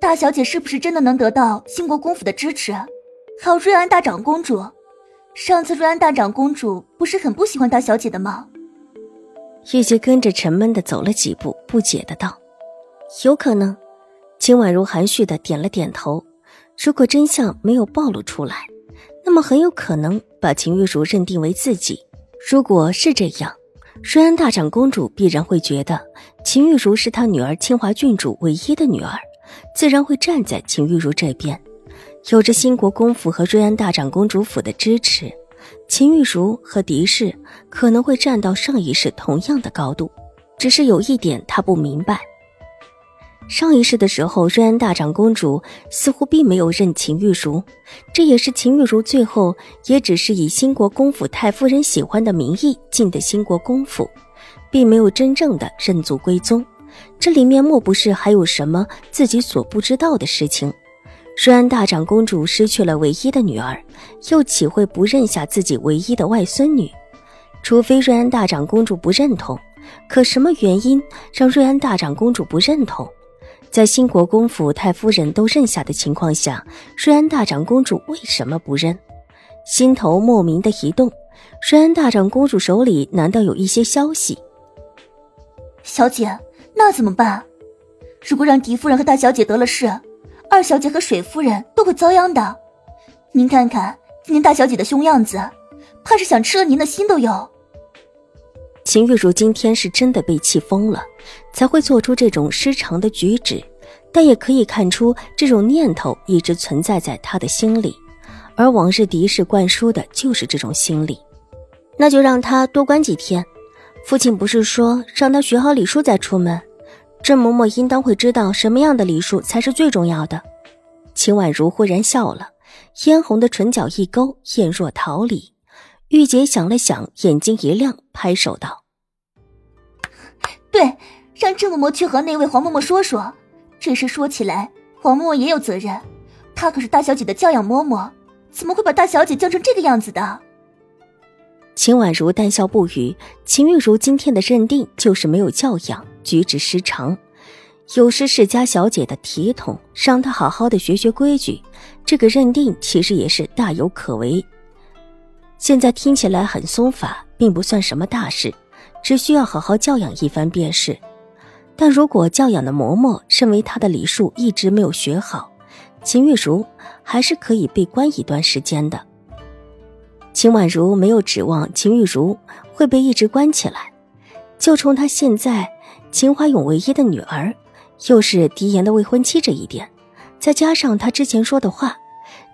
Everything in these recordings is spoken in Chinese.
大小姐是不是真的能得到兴国公府的支持？还有瑞安大长公主，上次瑞安大长公主不是很不喜欢大小姐的吗？玉洁跟着沉闷的走了几步，不解的道：“有可能。”秦婉如含蓄的点了点头。如果真相没有暴露出来，那么很有可能把秦玉茹认定为自己。如果是这样，瑞安大长公主必然会觉得秦玉茹是她女儿清华郡主唯一的女儿。自然会站在秦玉茹这边，有着新国公府和瑞安大长公主府的支持，秦玉茹和狄氏可能会站到上一世同样的高度。只是有一点她不明白，上一世的时候，瑞安大长公主似乎并没有认秦玉茹，这也是秦玉茹最后也只是以新国公府太夫人喜欢的名义进的新国公府，并没有真正的认祖归宗。这里面莫不是还有什么自己所不知道的事情？瑞安大长公主失去了唯一的女儿，又岂会不认下自己唯一的外孙女？除非瑞安大长公主不认同。可什么原因让瑞安大长公主不认同？在新国公府太夫人都认下的情况下，瑞安大长公主为什么不认？心头莫名的一动。瑞安大长公主手里难道有一些消息？小姐。那怎么办？如果让狄夫人和大小姐得了势，二小姐和水夫人都会遭殃的。您看看今天大小姐的凶样子，怕是想吃了您的心都有。秦玉茹今天是真的被气疯了，才会做出这种失常的举止，但也可以看出这种念头一直存在在她的心里，而往日狄氏灌输的就是这种心理。那就让他多关几天。父亲不是说让他学好礼数再出门？郑嬷嬷应当会知道什么样的礼数才是最重要的。秦婉如忽然笑了，嫣红的唇角一勾，艳若桃李。玉洁想了想，眼睛一亮，拍手道：“对，让郑嬷嬷去和那位黄嬷嬷说说。这事说起来，黄嬷嬷也有责任，她可是大小姐的教养嬷嬷，怎么会把大小姐教成这个样子的？”秦婉如淡笑不语。秦玉茹今天的认定就是没有教养，举止失常，有失世家小姐的体统，让她好好的学学规矩。这个认定其实也是大有可为。现在听起来很松法，并不算什么大事，只需要好好教养一番便是。但如果教养的嬷嬷认为她的礼数一直没有学好，秦玉茹还是可以被关一段时间的。秦婉如没有指望秦玉茹会被一直关起来，就冲她现在秦怀勇唯一的女儿，又是狄言的未婚妻这一点，再加上他之前说的话，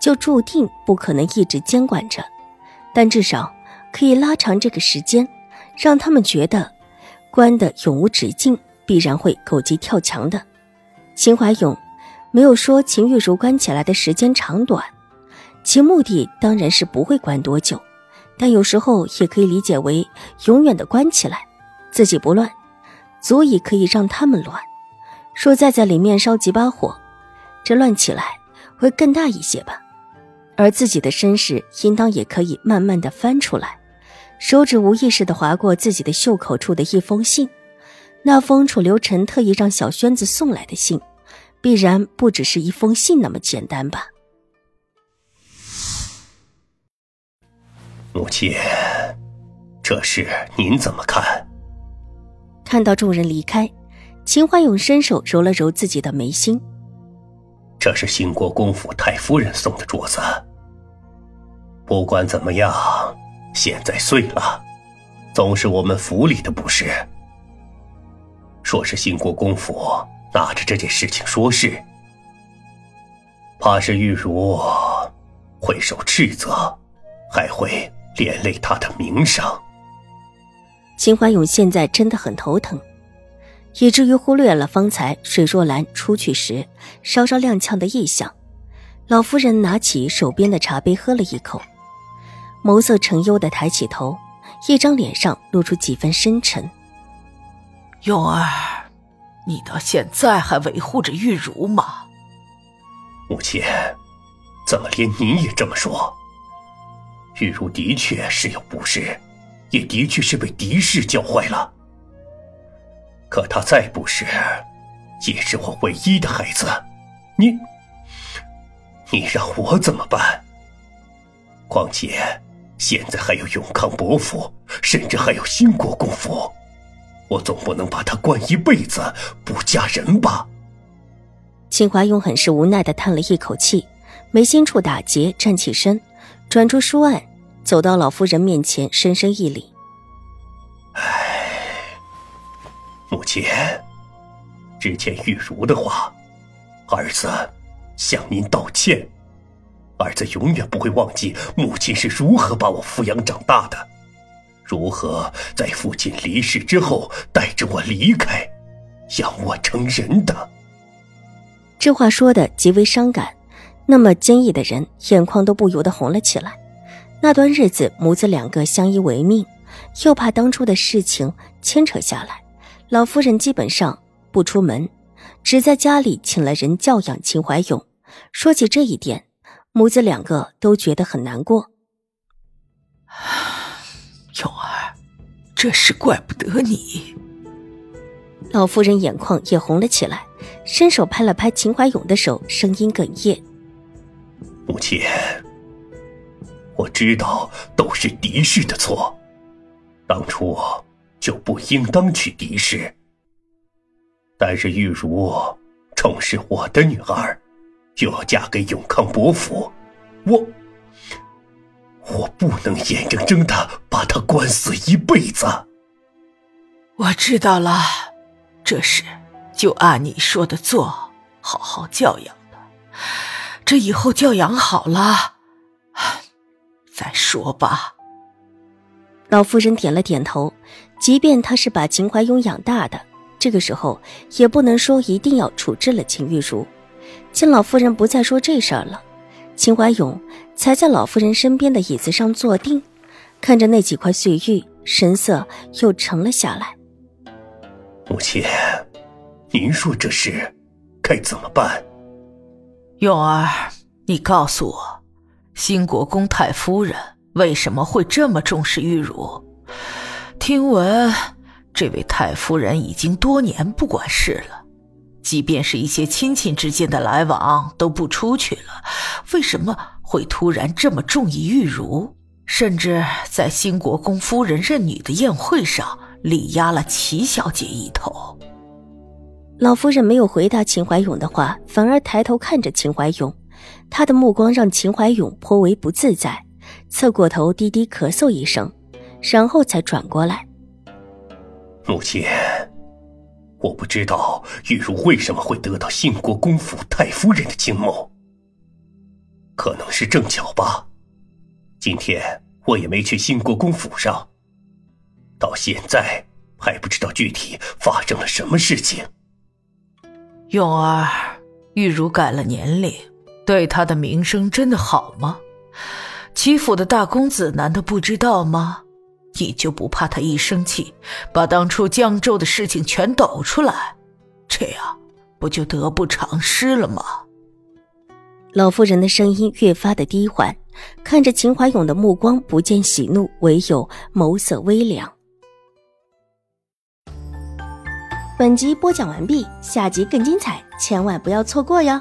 就注定不可能一直监管着。但至少可以拉长这个时间，让他们觉得关的永无止境，必然会狗急跳墙的。秦怀勇没有说秦玉茹关起来的时间长短。其目的当然是不会关多久，但有时候也可以理解为永远的关起来，自己不乱，足以可以让他们乱。若再在里面烧几把火，这乱起来会更大一些吧。而自己的身世应当也可以慢慢的翻出来，手指无意识的划过自己的袖口处的一封信，那封楚留臣特意让小轩子送来的信，必然不只是一封信那么简单吧。母亲，这事您怎么看？看到众人离开，秦怀勇伸手揉了揉自己的眉心。这是兴国公府太夫人送的镯子。不管怎么样，现在碎了，总是我们府里的不是。说是兴国公府拿着这件事情说事，怕是玉茹会受斥责，还会。连累他的名声。秦怀勇现在真的很头疼。以至于忽略了方才水若兰出去时稍稍踉跄的异象。老夫人拿起手边的茶杯喝了一口，眸色沉幽的抬起头，一张脸上露出几分深沉。永儿，你到现在还维护着玉茹吗？母亲，怎么连你也这么说？玉茹的确是有不是，也的确是被敌视教坏了。可她再不是，也是我唯一的孩子。你，你让我怎么办？况且现在还有永康伯府，甚至还有兴国公府，我总不能把他关一辈子不嫁人吧？秦怀勇很是无奈的叹了一口气，眉心处打结，站起身，转出书案，走到老夫人面前，深深一礼。唉，母亲，之前玉茹的话，儿子向您道歉。儿子永远不会忘记母亲是如何把我抚养长大的，如何在父亲离世之后带着我离开，养我成人的。这话说的极为伤感，那么坚毅的人眼眶都不由得红了起来。那段日子，母子两个相依为命，又怕当初的事情牵扯下来，老夫人基本上不出门，只在家里请了人教养秦怀勇。说起这一点，母子两个都觉得很难过。勇儿，这事怪不得你。老夫人眼眶也红了起来。伸手拍了拍秦怀勇的手，声音哽咽：“母亲，我知道都是狄氏的错，当初就不应当娶狄氏。但是玉茹重视我的女儿，又要嫁给永康伯府，我我不能眼睁睁的把她关死一辈子。”我知道了，这事。就按你说的做，好好教养她。这以后教养好了，再说吧。老夫人点了点头。即便她是把秦怀勇养大的，这个时候也不能说一定要处置了秦玉茹。见老夫人不再说这事儿了，秦怀勇才在老夫人身边的椅子上坐定，看着那几块碎玉，神色又沉了下来。母亲。您说这事该怎么办？勇儿，你告诉我，兴国公太夫人为什么会这么重视玉茹？听闻这位太夫人已经多年不管事了，即便是一些亲戚之间的来往都不出去了，为什么会突然这么重意玉茹？甚至在兴国公夫人认女的宴会上力压了齐小姐一头。老夫人没有回答秦怀勇的话，反而抬头看着秦怀勇，她的目光让秦怀勇颇为不自在，侧过头低低咳嗽一声，然后才转过来。母亲，我不知道玉茹为什么会得到兴国公府太夫人的青眸，可能是正巧吧。今天我也没去兴国公府上，到现在还不知道具体发生了什么事情。勇儿，玉茹改了年龄，对他的名声真的好吗？齐府的大公子难道不知道吗？你就不怕他一生气，把当初江州的事情全抖出来？这样不就得不偿失了吗？老夫人的声音越发的低缓，看着秦怀勇的目光不见喜怒，唯有眸色微凉。本集播讲完毕，下集更精彩，千万不要错过哟。